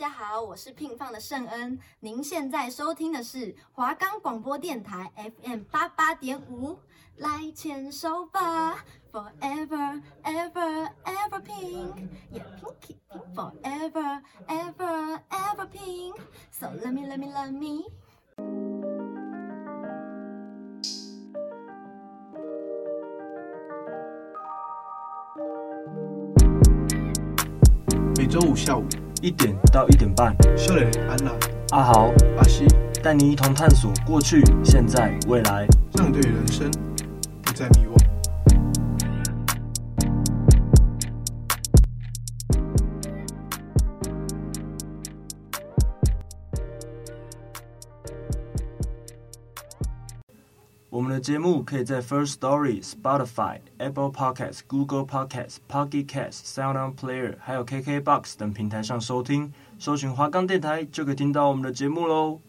大家好，我是聘放的圣恩。您现在收听的是华冈广播电台 FM 八八点五，来牵手吧，Forever Ever Ever Pink，Yeah Pinky Pink Forever Ever Ever Pink，So let me let me let me。每周五下午。一点到一点半，秀磊、安娜、阿豪、阿西。带你一同探索过去、现在、未来，让你对人生不再迷惘。的节目可以在 First Story、Spotify、Apple Podcasts、Google Podcasts、Pocket Casts、Sound On Player，还有 KKBox 等平台上收听。搜寻华冈电台就可以听到我们的节目喽。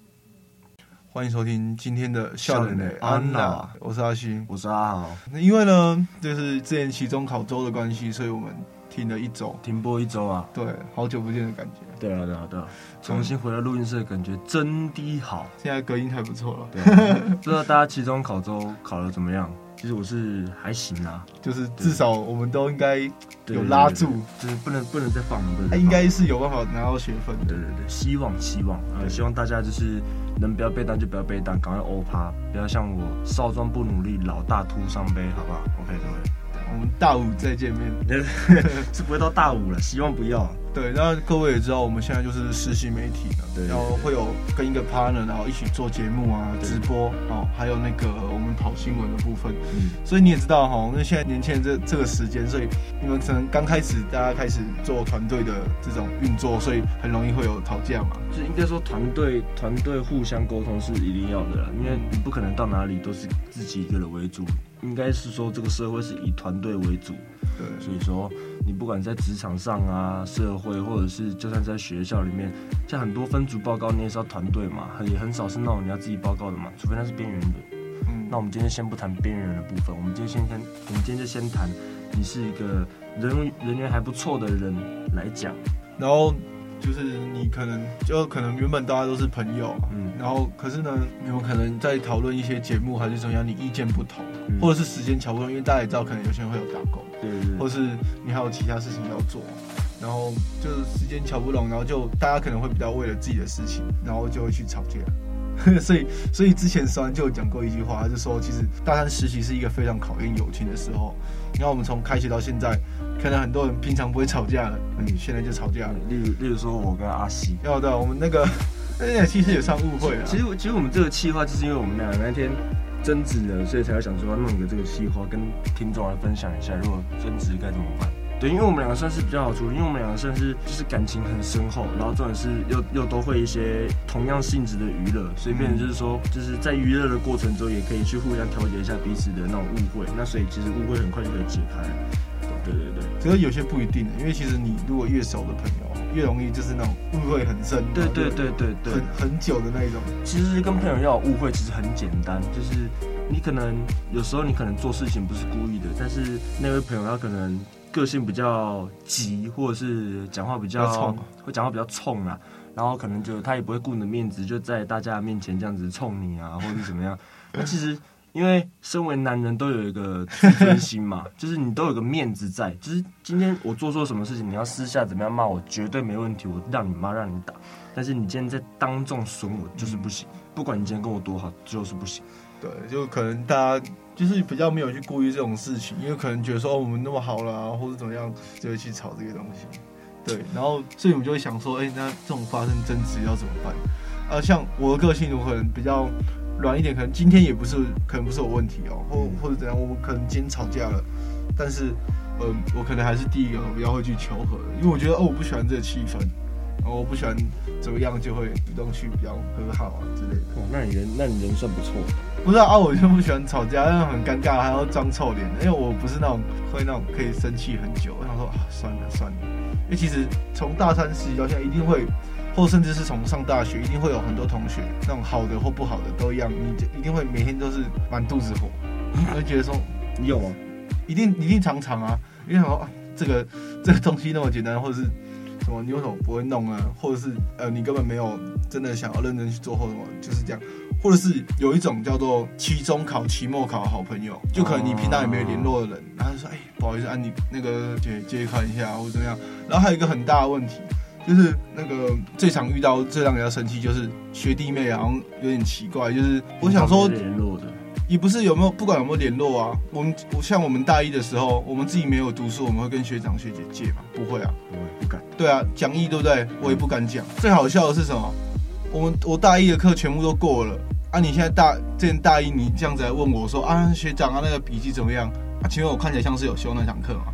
欢迎收听今天的笑脸的安娜，我是阿星，我是阿豪。那因为呢，就是之前期中考周的关系，所以我们停了一周，停播一周啊。对，好久不见的感觉。对啊，对啊，对啊。重新回到录音室的感觉真的好，现在隔音还不错了。对啊，不知道大家期中考周考的怎么样？其实我是还行啊，就是至少我们都应该有拉住，就是不能不能再放了。他应该是有办法拿到学分的。对对对，希望希望啊，希望大家就是能不要背单就不要背单，赶快欧趴，不要像我少壮不努力，老大徒伤悲，好不好？OK 各位，我们大五再见面，是不会到大五了，希望不要。对，那各位也知道，我们现在就是实习媒体了，对，然后会有跟一个 partner，然后一起做节目啊，直播哦，还有那个我们跑新闻的部分。嗯，所以你也知道哈，那现在年轻人这这个时间，所以你们可能刚开始大家开始做团队的这种运作，所以很容易会有吵架嘛。就应该说团队团队互相沟通是一定要的啦，因为你不可能到哪里都是自己一个人为主，应该是说这个社会是以团队为主。对，所以说你不管在职场上啊，社会或者是就算在学校里面，像很多分组报告，你也是要团队嘛，也很少是那种你要自己报告的嘛，除非那是边缘人。嗯，那我们今天先不谈边缘人的部分，我们今天先看，我们今天就先谈你是一个人人缘还不错的人来讲，然后。就是你可能就可能原本大家都是朋友，嗯，然后可是呢，你们可能在讨论一些节目还是怎么样，你意见不同，嗯、或者是时间巧不拢，因为大家也知道，可能有些人会有打工，对，对，对，或是你还有其他事情要做，然后就是时间巧不拢，然后就大家可能会比较为了自己的事情，然后就会去吵架。所以，所以之前虽然就有讲过一句话，他就说，其实大三实习是一个非常考验友情的时候。你看，我们从开学到现在，可能很多人平常不会吵架的，嗯，现在就吵架了。例如，例如说我跟阿西，要的，我们那个，那其实有上误会啊。其实，其实我们这个企划，就是因为我们俩那天争执了，所以才会想说要弄一个这个企划，跟听众来分享一下，如果争执该怎么办。对，因为我们两个算是比较好处理，因为我们两个算是就是感情很深厚，然后重点是又又都会一些同样性质的娱乐，所以变成就是说，就是在娱乐的过程中也可以去互相调节一下彼此的那种误会，那所以其实误会很快就可以解开。对对对，只是有些不一定的，因为其实你如果越熟的朋友，越容易就是那种误会很深，对对对对对，很很久的那一种。其实跟朋友要有误会其实很简单，就是你可能有时候你可能做事情不是故意的，但是那位朋友他可能。个性比较急，或者是讲话比较冲，会讲话比较冲啊，然后可能就他也不会顾你的面子，就在大家面前这样子冲你啊，或者是怎么样。那其实因为身为男人都有一个自尊心嘛，就是你都有个面子在，就是今天我做错什么事情，你要私下怎么样骂我，绝对没问题，我让你骂让你打。但是你今天在当众损我，就是不行。不管你今天跟我多好，就是不行。对，就可能大家就是比较没有去顾虑这种事情，因为可能觉得说，哦，我们那么好了啊，或者怎么样，就会去吵这个东西。对，然后所以我们就会想说，哎，那这种发生争执要怎么办？啊，像我的个性，我可能比较软一点，可能今天也不是，可能不是我问题哦，或或者怎样，我们可能今天吵架了，但是，嗯、呃，我可能还是第一个比较会去求和，因为我觉得，哦，我不喜欢这个气氛。然后我不喜欢怎么样，就会主动去比较和好啊之类的。哇，那你人那你人算不错。不是啊，我就不喜欢吵架，那种很尴尬，还要装臭脸。因为我不是那种会那种可以生气很久。我想说啊，算了算了。因为其实从大三实习到现在，一定会，或甚至是从上大学，一定会有很多同学，那种好的或不好的都一样，你就一定会每天都是满肚子火。会觉得说你有吗？一定一定常常啊，因为说啊，这个这个东西那么简单，或者是。什么你为什么不会弄啊？或者是呃你根本没有真的想要认真去做或什么，就是这样。或者是有一种叫做期中考、期末考的好朋友，就可能你平常也没有联络的人，然后就说哎、不好意思啊，你那个借借看一下或怎么样。然后还有一个很大的问题，就是那个最常遇到最让人家生气就是学弟妹好像有点奇怪，就是我想说联络的。也不是有没有，不管有没有联络啊。我们我像我们大一的时候，我们自己没有读书，我们会跟学长学姐借嘛？不会啊，不会，不敢。对啊，讲义对不对？我也不敢讲。最好笑的是什么？我们我大一的课全部都过了啊！你现在大之前大一，你这样子来问我说啊，学长啊，那个笔记怎么样啊？请问我看起来像是有修那堂课吗？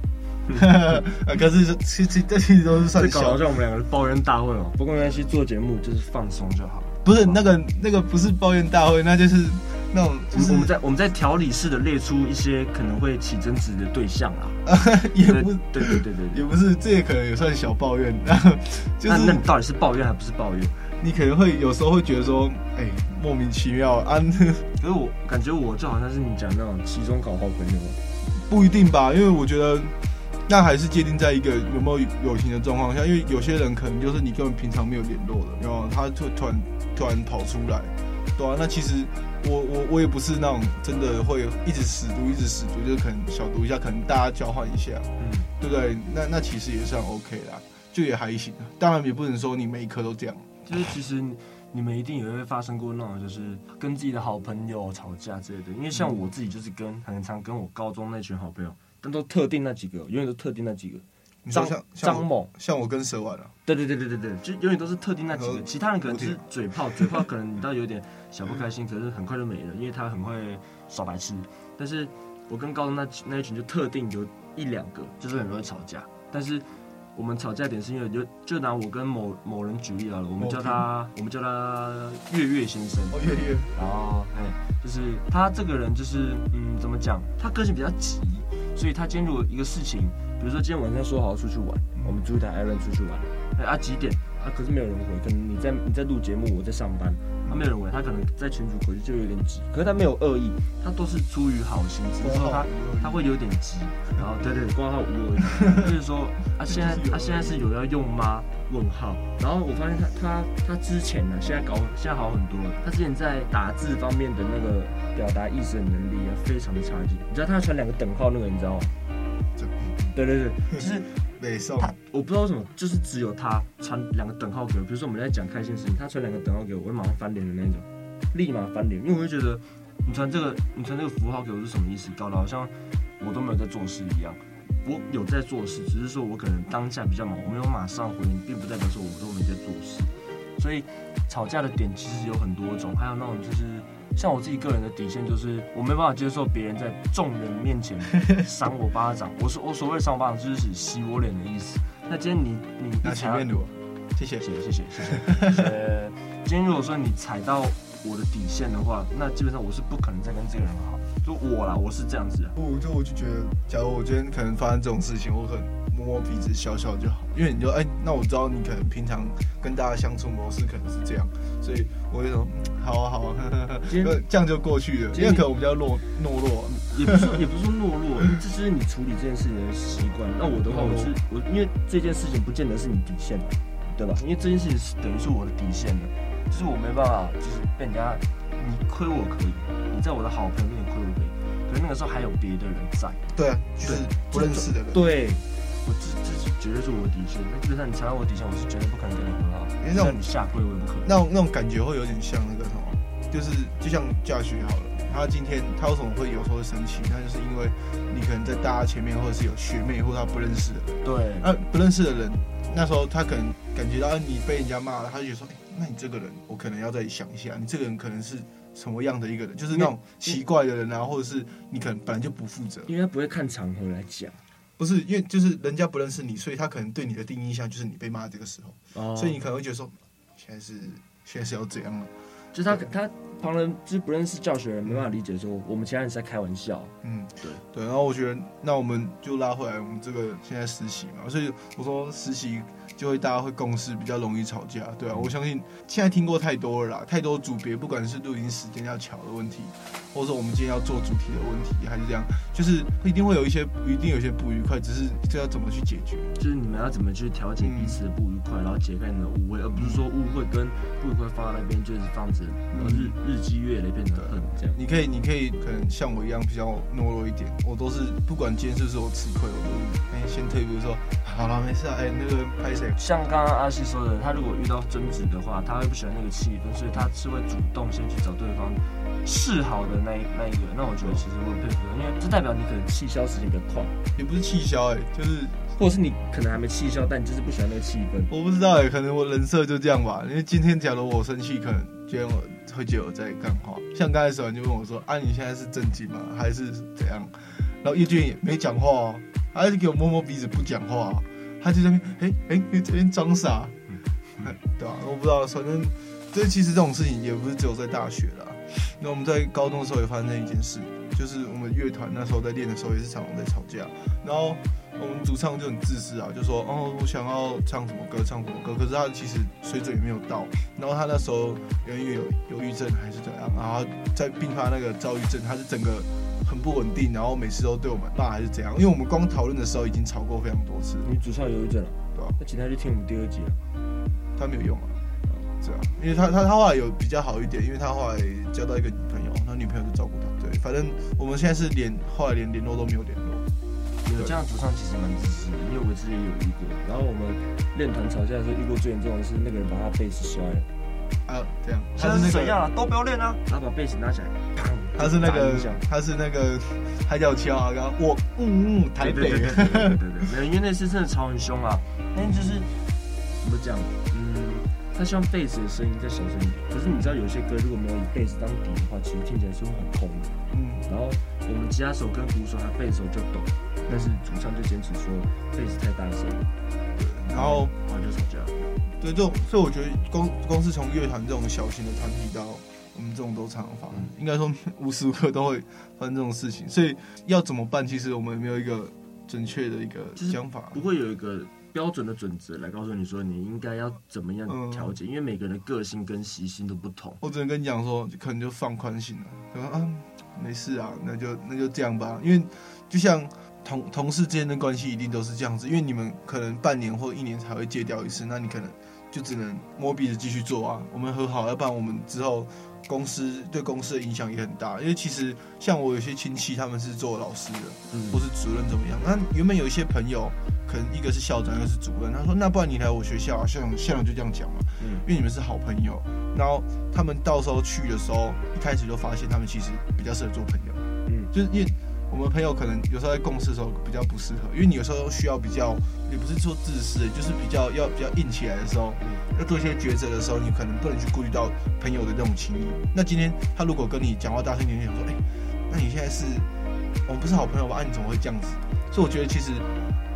可是其实这其实都是算小。搞像我们两个抱怨大会哦。不过没关系，做节目就是放松就好。不是那个那个不是抱怨大会，那就是。那种就是我们在我们在条理式的列出一些可能会起争执的对象啦，也不对对对对，也不是，这也可能也算小抱怨。那 就是那你到底是抱怨还不是抱怨？你可能会有时候会觉得说，哎，莫名其妙啊。可是我感觉我就好像是你讲那种期中搞好朋友，不一定吧？因为我觉得那还是界定在一个有没有友情的状况下，因为有些人可能就是你根本平常没有联络的，然后他就突然突然跑出来，对啊，那其实。我我我也不是那种真的会一直死读一直死读，就是可能小读一下，可能大家交换一下，嗯，对不对？那那其实也算 OK 啦，就也还行。当然也不能说你每一科都这样。就是其实你们一定也会发生过那种，就是跟自己的好朋友吵架之类的。因为像我自己就是跟很常跟我高中那群好朋友，但都特定那几个，永远都特定那几个。张张某，像我跟蛇丸啊，对对对对对对，就永远都是特定那几个，其他人可能只是嘴炮，嘴炮可能你倒有点小不开心，可是很快就没了，因为他很会耍白痴。但是我跟高中那那一群就特定有一两个，就是很容易吵架。但是我们吵架点是因为就就拿我跟某某人举例好了，我们叫他我们叫他月月先生，哦月月，然后哎，就是他这个人就是嗯怎么讲，他个性比较急，所以他今天如果一个事情。比如说今天晚上说好要出去玩，我们租一台 Airon 出去玩，哎啊几点啊？可是没有人回，可能你在你在录节目，我在上班，他没有人回，他可能在群主回就有点急，可是他没有恶意，他都是出于好心，只是说他他会有点急，然后对对，挂号无 恶意，就是说啊现在 他现在是有要用吗？问号，然后我发现他他他之前呢，现在搞现在好很多了，他之前在打字方面的那个表达意识的能力啊，非常的差劲，你知道他要传两个等号那个，你知道吗？对对对，就是 北宋，我不知道为什么，就是只有他传两个等号给我。比如说我们在讲开心事情，他传两个等号给我，我会马上翻脸的那种，立马翻脸，因为我会觉得你传这个，你传这个符号给我是什么意思？搞得好像我都没有在做事一样。我有在做事，只是说我可能当下比较忙，我没有马上回应，并不代表说我都没在做事。所以吵架的点其实有很多种，还有那种就是。像我自己个人的底线就是，我没办法接受别人在众人面前 扇我巴掌。我说我所谓扇我巴掌，就是指洗我脸的意思。那今天你你拿前面的，谢谢谢谢谢谢谢谢。呃，今天如果说你踩到我的底线的话，那基本上我是不可能再跟这个人好。就我啦，我是这样子的。不，就我就觉得，假如我今天可能发生这种事情，我可能。摸摸鼻子笑笑就好，因为你就哎、欸，那我知道你可能平常跟大家相处模式可能是这样，所以我就说，嗯，好啊好啊，这样就过去了。因为可能我比较懦懦弱，也不是也不是说懦弱，这就是你处理这件事情的习惯。那我的话，我是我，因为这件事情不见得是你底线的，对吧？因为这件事情是等于是我的底线的，就是我没办法，就是被人家你亏我可以，你在我的好朋友面前亏我可以，可是那个时候还有别的人在，对啊，就是不认识的人，对。我自自己绝对是我的底线，那基本上你踩到我底线，我是绝对不可能跟你和好。因为那种你下跪我也不可能。那种那种感觉会有点像那个什么，就是就像驾学好了，他今天他为什么会有时候会生气？那就是因为你可能在大家前面，或者是有学妹或者他不认识的人。对。那不认识的人，那时候他可能感觉到你被人家骂了，他就觉得说，哎、欸，那你这个人，我可能要再想一下，你这个人可能是什么样的一个人？就是那种奇怪的人啊，或者是你可能本来就不负责。因为他不会看场合来讲。不是，因为就是人家不认识你，所以他可能对你的第一印象就是你被骂这个时候，oh. 所以你可能会觉得说，现在是现在是要怎样了？就是他他旁人就是不认识教学人，没办法理解说我们其他人是在开玩笑。嗯，对对。然后我觉得，那我们就拉回来，我们这个现在实习嘛，所以我说实习就会大家会共识比较容易吵架，对啊，我相信现在听过太多了啦，太多组别，不管是录音时间要巧的问题，或者说我们今天要做主题的问题，还是这样，就是一定会有一些，一定有一些不愉快，只是这要怎么去解决？就是你们要怎么去调解彼此的不愉快，嗯、然后解开你的误会，而不是说误会跟不愉快放在那边就是放着，然后日日积月累变成恨这样。你可以，你可以可能像我一样比较懦弱一点，我都是不管今天是不是我吃亏，我都哎、欸、先退一步说，好了没事啊，哎、欸、那个拍谁？像刚刚阿西说的，他如果遇到争执的话，他会不喜欢那个气氛，所以他是会主动先去找对方示好的那一那一个。那我觉得其实我很佩服，因为这代表你可能气消时间比较快，也不是气消哎，就是或者是你可能还没气消，但你就是不喜欢那个气氛。我不知道哎，可能我人设就这样吧。因为今天假如我生气，可能今天我会觉得我在干话。像刚才时候你就问我说：“啊，你现在是正经吗？还是怎样？”然后叶俊也没讲话哦，还是给我摸摸鼻子不讲话。他就在那边，哎、欸、哎、欸，你这边装傻，对吧、啊？我不知道，反正这其实这种事情也不是只有在大学啦。那我们在高中的时候也发生一件事，就是我们乐团那时候在练的时候也是常常在吵架。然后我们主唱就很自私啊，就说哦，我想要唱什么歌唱什么歌，可是他其实水准也没有到。然后他那时候因为有忧郁症还是怎样，然后在并发那个躁郁症，他是整个。很不稳定，然后每次都对我们骂还是怎样？因为我们光讨论的时候已经吵过非常多次。你主唱有忧郁症了，对吧？那请他去听我们第二集啊，他没有用啊，这样，因为他他他后来有比较好一点，因为他后来交到一个女朋友，他女朋友就照顾他。对，反正我们现在是连后来连联络都没有联络。有这样主唱其实蛮自私的，因为我之前有遇过。然后我们练团吵架的时候遇过最严重的是那个人把他贝斯摔了。啊，这样，他是怎样啊？都不要练啊！然后把贝斯拿起来，砰。他是那个，他是那个海角七号啊！刚刚我嗯嗯台北，对对对对对，没有，因为那次真的吵很凶啊。但就是怎么讲？嗯，他希望贝斯的声音再小声一点。可是你知道，有些歌如果没有以贝斯当底的话，其实听起来是会很空的。嗯。然后我们吉他手跟鼓手还贝斯手就懂，但是主唱就坚持说贝斯太大声。对。然后然后就吵架。对，这种所以我觉得光光是从乐团这种小型的团体到。我们这种都常常发生，应该说无时无刻都会发生这种事情，所以要怎么办？其实我们没有一个准确的一个想法，不会有一个标准的准则来告诉你说你应该要怎么样调节，因为每个人的个性跟习性都不同。我只能跟你讲说，可能就放宽心了，说啊，没事啊，那就那就这样吧。因为就像同同事之间的关系一定都是这样子，因为你们可能半年或一年才会戒掉一次，那你可能就只能摸鼻子继续做啊。我们和好，要不然我们之后。公司对公司的影响也很大，因为其实像我有些亲戚，他们是做老师的，嗯，或是主任怎么样。那原本有一些朋友，可能一个是校长，一个是主任，他说：“那不然你来我学校啊？”校长校长就这样讲嘛，嗯，因为你们是好朋友。然后他们到时候去的时候，一开始就发现他们其实比较适合做朋友，嗯，就是因为。我们朋友可能有时候在共事的时候比较不适合，因为你有时候需要比较，也不是说自私，就是比较要比较硬起来的时候，要做一些抉择的时候，你可能不能去顾虑到朋友的这种情谊。那今天他如果跟你讲话大声一点，想说，哎，那你现在是我们不是好朋友吧？啊，你怎么会这样子？所以我觉得其实，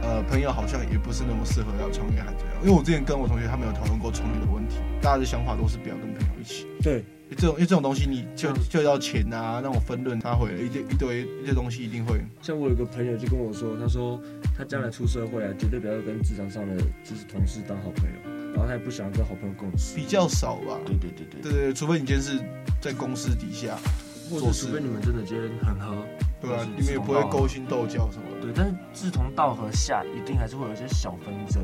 呃，朋友好像也不是那么适合要创业还是怎样。因为我之前跟我同学他们有讨论过创业的问题，大家的想法都是不要跟朋友一起。对。这种因为这种东西，你就就要钱啊，那种分论，他会一堆一堆一些东西一定会。像我有个朋友就跟我说，他说他将来出社会啊，绝对不要跟职场上的就是同事当好朋友，然后他也不想跟好朋友共事。比较少吧。对对对对。对对，除非你今天是在公司底下，或者除非你们真的今天很合，对啊，你们也不会勾心斗角什么的。对，但是志同道合下，一定还是会有一些小纷争。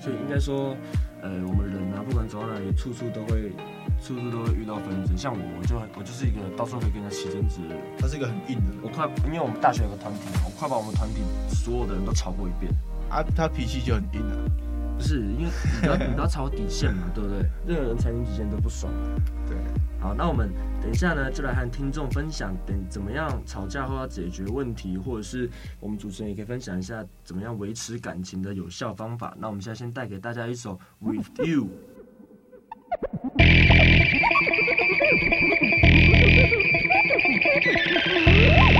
所以应该说，呃，我们人啊，不管走到哪里，处处都会。处处都会遇到纷争，像我，我就我就是一个到处可以跟人家起争执的人。他是一个很硬的人，我快，因为我们大学有个团体，我快把我们团体所有的人都吵过一遍。啊，他脾气就很硬啊，不是因为你要你要吵底线嘛，对不对？任何人踩你底线都不爽。对，好，那我们等一下呢，就来和听众分享，等怎么样吵架后要解决问题，或者是我们主持人也可以分享一下怎么样维持感情的有效方法。那我们现在先带给大家一首 With You。Thank you.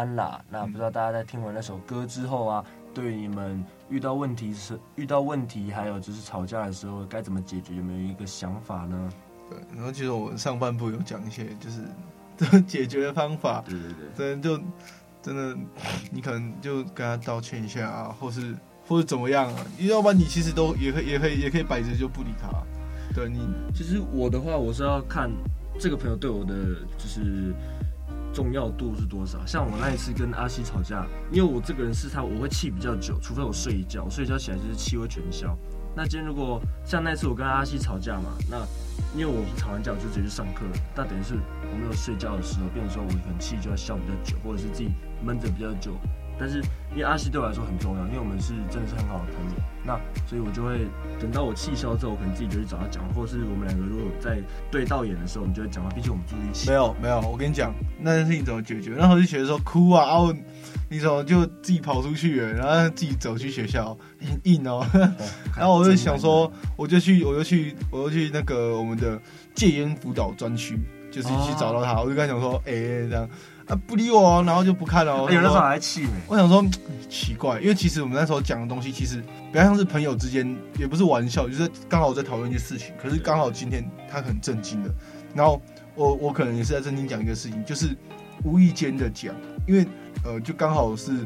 安啦。那不知道大家在听完那首歌之后啊，对你们遇到问题是遇到问题，还有就是吵架的时候该怎么解决，有没有一个想法呢？对，然后其实我上半部有讲一些就是 解决的方法，对对对，真的就真的你可能就跟他道歉一下啊，或是或是怎么样啊，要不然你其实都也可以也可以也可以摆着就不理他。对你，其实我的话，我是要看这个朋友对我的就是重要度是多少。像我那一次跟阿西吵架，因为我这个人是他，我会气比较久，除非我睡一觉，我睡一觉起来就是气会全消。那今天如果像那次我跟阿西吵架嘛，那因为我吵完架我就直接去上课了，那等于是我没有睡觉的时候，变成说我很气就要笑比较久，或者是自己闷着比较久。但是因为阿西对我来说很重要，因为我们是真的是很好的朋友，那所以我就会等到我气消之后，我可能自己就去找他讲，或是我们两个如果在对到眼的时候，我们就会讲话。毕竟我们住一起。没有没有，我跟你讲，那件事情怎么解决？那时候就觉得说哭啊，然后你怎么就自己跑出去了，然后自己走去学校，很硬哦。然后我就想说，我就去，我就去，我就去那个我们的戒烟辅导专区，就是去找到他，我就跟他讲说，哎、欸，这样。啊，不理我，然后就不看了。有的时候还气没？我想说奇怪，因为其实我们那时候讲的东西，其实比较像是朋友之间，也不是玩笑，就是刚好我在讨论一些事情。可是刚好今天他很震惊的，然后我我可能也是在震惊讲一个事情，就是无意间的讲，因为呃，就刚好是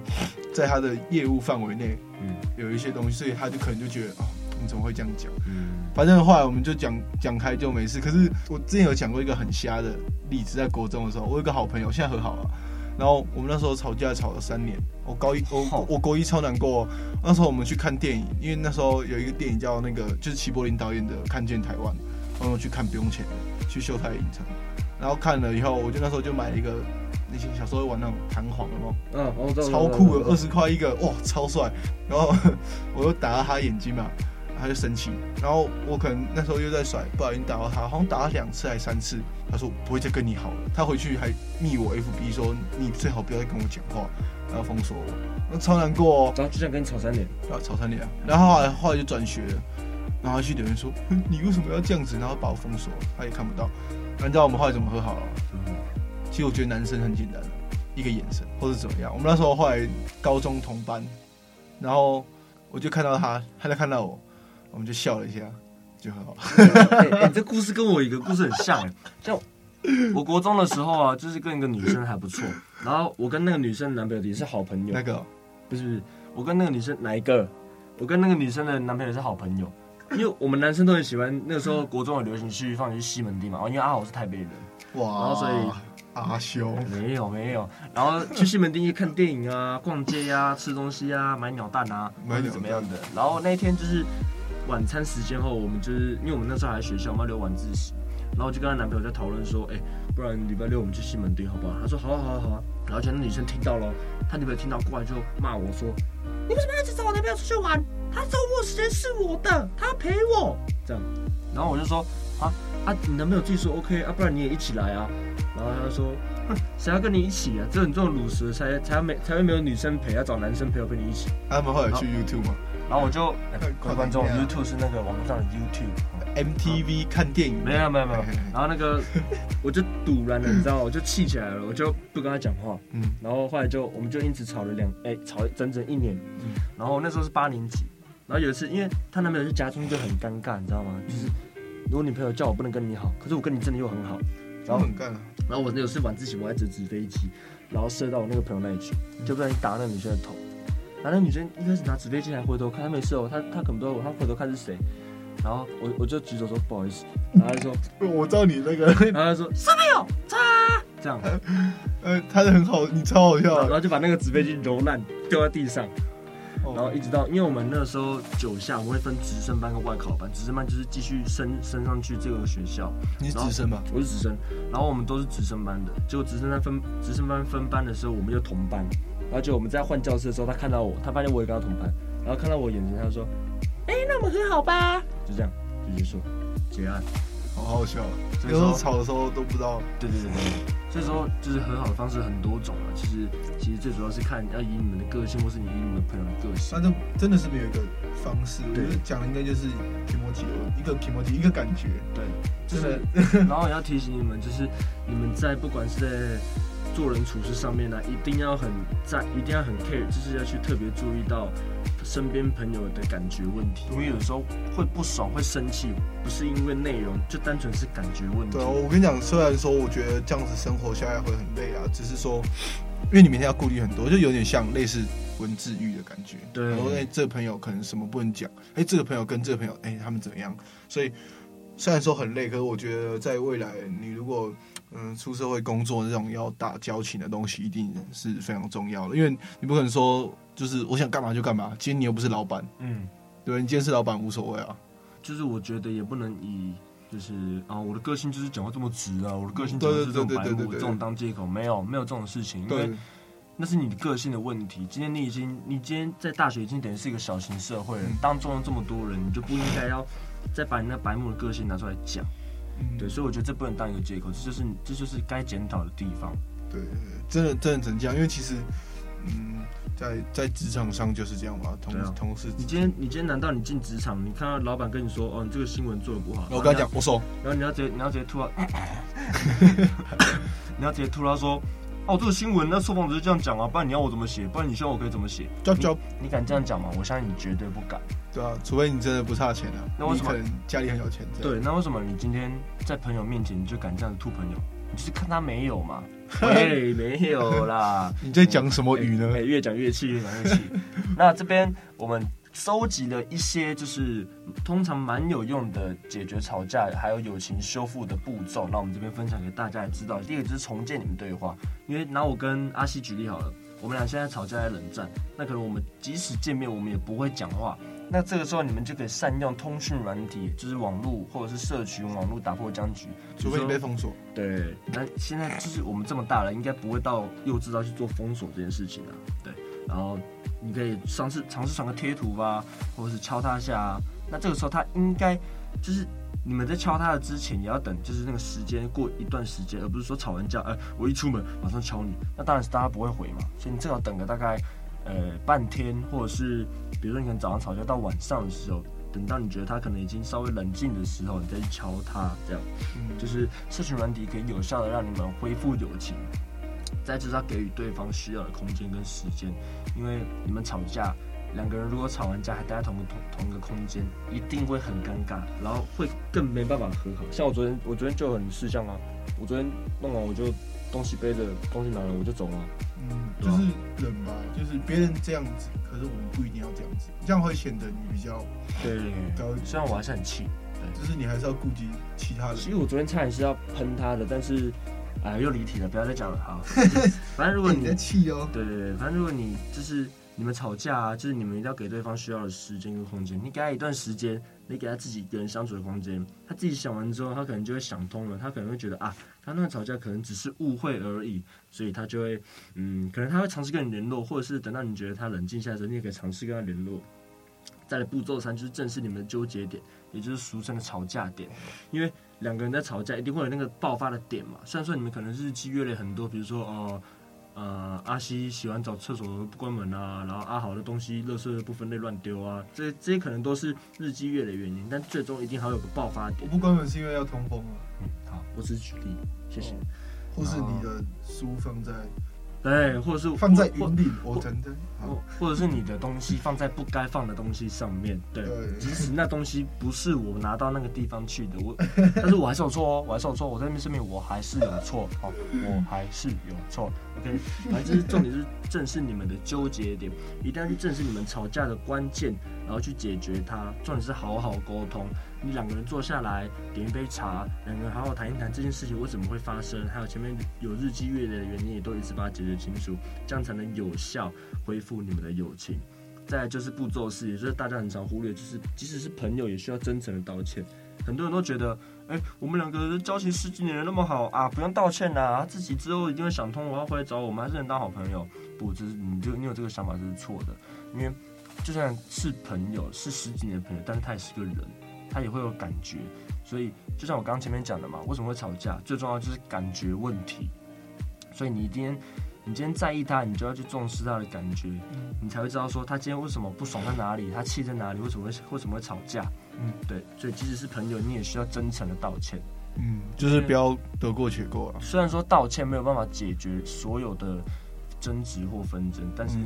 在他的业务范围内，嗯，有一些东西，所以他就可能就觉得哦，你怎么会这样讲？嗯，反正后来我们就讲讲开就没事。可是我之前有讲过一个很瞎的例子，在国中的时候，我有一个好朋友，现在和好了。然后我们那时候吵架吵了三年，我高一我我国一超难过。那时候我们去看电影，因为那时候有一个电影叫那个就是齐柏林导演的《看见台湾》，然后去看不用钱，去秀泰影城。然后看了以后，我就那时候就买了一个那些小时候会玩那种弹簧的嘛，嗯，超酷的，二十块一个，哇，超帅。然后 我又打到他眼睛嘛。他就生气，然后我可能那时候又在甩，不小心打到他，好像打了两次还三次。他说不会再跟你好了，他回去还密我 FB 说你最好不要再跟我讲话，然后封锁我，那超难过哦。然后就想跟你吵三年，然后吵三年，然后后来后来就转学了，然后他去留言说，哼，你为什么要这样子？然后把我封锁，他也看不到。那你知道我们后来怎么和好了？其实我觉得男生很简单，一个眼神或者怎么样。我们那时候后来高中同班，然后我就看到他，他在看到我，我们就笑了一下，就很好。哎、欸欸，这故事跟我一个故事很像哎，像我国中的时候啊，就是跟一个女生还不错，然后我跟那个女生男朋友也是好朋友。那个不是不是，我跟那个女生哪一个？我跟那个女生的男朋友是好朋友，因为我们男生都很喜欢那个时候国中的流行去放去西门町嘛，哦，因为阿豪是台北人，哇，然后所以阿修没有没有，然后去西门町去看电影啊、逛街啊、吃东西啊、买鸟蛋啊，买怎么样的。然后那一天就是晚餐时间后，我们就是因为我们那时候还在学校，嘛要留晚自习，然后就跟她男朋友在讨论说，哎，不然礼拜六我们去西门町好不好？她说好啊好啊好啊，然后就那女生听到了，她女朋友听到过来就骂我说。你为什么要一直找我男朋友出去玩？他周末时间是我的，他要陪我。这样，然后我就说啊啊，你男朋友自己说 OK 啊，不然你也一起来啊。然后他就说，哼，谁要跟你一起啊？只有你这种鲁蛇才才没才会没有女生陪，要找男生陪我陪你一起。他们后来去 YouTube 吗？然后我就快观众，YouTube 是那个网络上的 YouTube，MTV 看电影。没有没有没有。然后那个 我就堵然了，你知道，我就气起来了，我就不跟他讲话。嗯。然后后来就我们就因此吵了两哎吵整整一年。嗯。然后那时候是八年级，然后有一次因为他男朋友就家中就很尴尬，你知道吗？就是如果女朋友叫我不能跟你好，可是我跟你真的又很好。然后很干。然后我那有次晚自习我还折纸飞机，然后射到我那个朋友那里去，就不小心打那个女生的头。然后那女生一开始拿纸飞机还回头看，她没事哦，她她可能不知道，她回头看是谁，然后我我就举手说不好意思，然后她就说我知道你那个，然后她说上面有擦，这样，呃，他的很好，你超好笑，然后就把那个纸飞机揉烂掉在地上，然后一直到因为我们那个时候九下我们会分直升班跟外考班，直升班就是继续升升上去这个学校，你是直升吗？我是直升，然后我们都是直升班的，结果直升班分直升班分班的时候，我们就同班。然后就我们在换教室的时候，他看到我，他发现我也跟他同班，然后看到我眼睛，他就说：“哎，那我们和好吧？”就这样，就结束，结案，好好笑。有时候吵的时候都不知道。对对对对，所以说就是很好的方式很多种啊。其实其实最主要是看要以你们的个性，或是你以你们朋友的个性。反正真的是没有一个方式，我觉得讲的应该就是気持ち，一个気持ち，一个感觉。对，就是，然后也要提醒你们，就是你们在不管是在。做人处事上面呢，一定要很在，一定要很 care，就是要去特别注意到身边朋友的感觉问题。因为有时候会不爽、会生气，不是因为内容，就单纯是感觉问题。对啊，我跟你讲，虽然说我觉得这样子生活下来会很累啊，只是说，因为你每天要顾虑很多，就有点像类似文字狱的感觉。对，然后哎，这个朋友可能什么不能讲，哎，这个朋友跟这个朋友，哎，他们怎么样？所以虽然说很累，可是我觉得在未来，你如果嗯，出社会工作这种要打交情的东西，一定是非常重要的。因为你不可能说，就是我想干嘛就干嘛。今天你又不是老板，嗯，对，你今天是老板无所谓啊。就是我觉得也不能以，就是啊，我的个性就是讲话这么直啊，我的个性就是这种白目，这种当借口，没有没有这种事情，因为那是你的个性的问题。今天你已经，你今天在大学已经等于是一个小型社会了，当中了这么多人，你就不应该要再把你那白目的个性拿出来讲。嗯、对，所以我觉得这不能当一个借口，这就是这就是该检讨的地方。对，真的真的成这样，因为其实，嗯，在在职场上就是这样嘛，同、啊、同事。你今天你今天难道你进职场，你看到老板跟你说，哦，你这个新闻做的不好，我跟他讲，我说，然后你要直接你要直接吐啊，你要直接吐他 说。哦，这个新闻那受访者是这样讲啊，不然你要我怎么写？不然你希望我可以怎么写？就就你敢这样讲吗？我相信你绝对不敢。对啊，除非你真的不差钱啊。那为什么家里很有钱？对，那为什么你今天在朋友面前你就敢这样吐朋友？你就是看他没有嘛？对，没有啦。你在讲什么语呢？越讲越气，越讲越气。那这边我们。收集了一些就是通常蛮有用的解决吵架还有友情修复的步骤，那我们这边分享给大家也知道。第一个就是重建你们对话，因为拿我跟阿西举例好了，我们俩现在吵架在冷战，那可能我们即使见面我们也不会讲话，那这个时候你们就可以善用通讯软体，就是网络或者是社群网络打破僵局，除非你被封锁。对，那现在就是我们这么大了，应该不会到幼稚到去做封锁这件事情了。对，然后。你可以尝试尝试传个贴图吧，或者是敲他一下啊。那这个时候他应该就是你们在敲他的之前也要等，就是那个时间过一段时间，而不是说吵完架，哎、欸，我一出门马上敲你。那当然是大家不会回嘛，所以你最好等个大概呃半天，或者是比如说你可能早上吵架到晚上的时候，等到你觉得他可能已经稍微冷静的时候，你再去敲他，这样，嗯，就是社群软体可以有效的让你们恢复友情。再就是要给予对方需要的空间跟时间，因为你们吵架，两个人如果吵完架还待在同个同同一个空间，一定会很尴尬，然后会更没办法和好。像我昨天，我昨天就很识相啊，我昨天弄完我就东西背着，东西拿了我就走了。嗯，就是人吧，就是别人这样子，可是我们不一定要这样子，这样会显得你比较对高。虽然我还是很气，对，就是你还是要顾及其他人。其实我昨天差点是要喷他的，但是。哎，又离题了，不要再讲了。好，反正如果你在气哦，对对对，反正如果你就是你们吵架啊，就是你们一定要给对方需要的时间跟空间。你给他一段时间，你给他自己一个人相处的空间，他自己想完之后，他可能就会想通了。他可能会觉得啊，他那个吵架可能只是误会而已，所以他就会嗯，可能他会尝试跟你联络，或者是等到你觉得他冷静下来之后，你也可以尝试跟他联络。再来步骤三就是正视你们的纠结点，也就是俗称的吵架点，因为。两个人在吵架，一定会有那个爆发的点嘛。虽然说你们可能日积月累很多，比如说哦，呃，阿西洗完澡厕所不关门啊，然后阿豪的东西垃圾不分类乱丢啊，这这些可能都是日积月累原因，但最终一定还有个爆发点。我不关门是因为要通风啊。嗯，好，我只是举例，谢谢。或是你的书放在。对，或者是放在云里，我真的，或或者是你的东西放在不该放的东西上面，对，即使那东西不是我拿到那个地方去的，我，但是我还是有错哦，我还是有错，我在那边声明，我还是有错，好，我还是有错，OK，反正就是重点是正视你们的纠结点，一定要去正视你们吵架的关键，然后去解决它，重点是好好沟通。你两个人坐下来，点一杯茶，两个人好好谈一谈这件事情为什么会发生，还有前面有日积月累的原因，也都一次把它解决清楚，这样才能有效恢复你们的友情。再就是步骤四，也就是大家很常忽略，就是即使是朋友，也需要真诚的道歉。很多人都觉得，哎、我们两个人交情十几年了那么好啊，不用道歉呐，自己之后一定会想通，我要回来找我们，还是能当好朋友。不，这是你就你有这个想法，这是错的，因为就算是朋友，是十几年的朋友，但是他也是个人。他也会有感觉，所以就像我刚刚前面讲的嘛，为什么会吵架？最重要就是感觉问题。所以你今天，你今天在意他，你就要去重视他的感觉，你才会知道说他今天为什么不爽在哪里，他气在哪里，为什么会为什么会吵架？嗯，对。所以即使是朋友，你也需要真诚的道歉。嗯，就是不要得过且过啊。虽然说道歉没有办法解决所有的争执或纷争，但是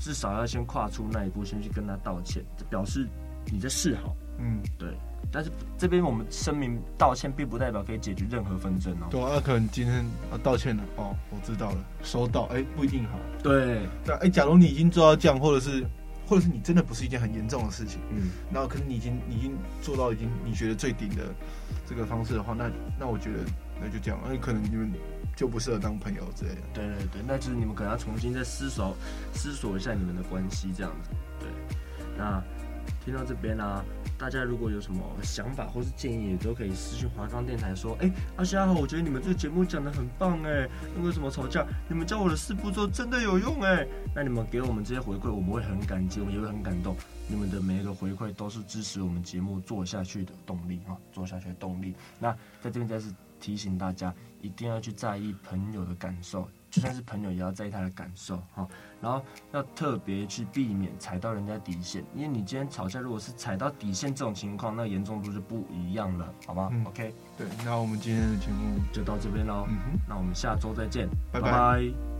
至少要先跨出那一步，先去跟他道歉，表示你在示好。嗯，对。但是这边我们声明道歉，并不代表可以解决任何纷争哦。对啊，那可能今天啊道歉了哦，我知道了，收到。哎，不一定好。对那，哎，假如你已经做到这样，或者是，或者是你真的不是一件很严重的事情，嗯，然后可是你已经你已经做到已经你觉得最顶的这个方式的话，那那我觉得那就这样，那可能你们就不适合当朋友之类的。对对对，那就是你们可能要重新再思索思索一下你们的关系这样子。对，那听到这边呢、大家如果有什么想法或是建议，也都可以私讯华冈电台说。哎、阿西阿豪，我觉得你们这个节目讲得很棒哎，那为什么吵架？你们教我的四步骤真的有用哎。那你们给我们这些回馈，我们会很感激，我们也会很感动。你们的每一个回馈都是支持我们节目做下去的动力啊，做下去的动力。那在这边再次提醒大家，一定要去在意朋友的感受。就算是朋友，也要在意他的感受哈，然后要特别去避免踩到人家底线，因为你今天吵架，如果是踩到底线这种情况，那严重度就不一样了，好吗？嗯，OK，对，那我们今天的节目就到这边喽，嗯哼，那我们下周再见，拜拜。拜拜。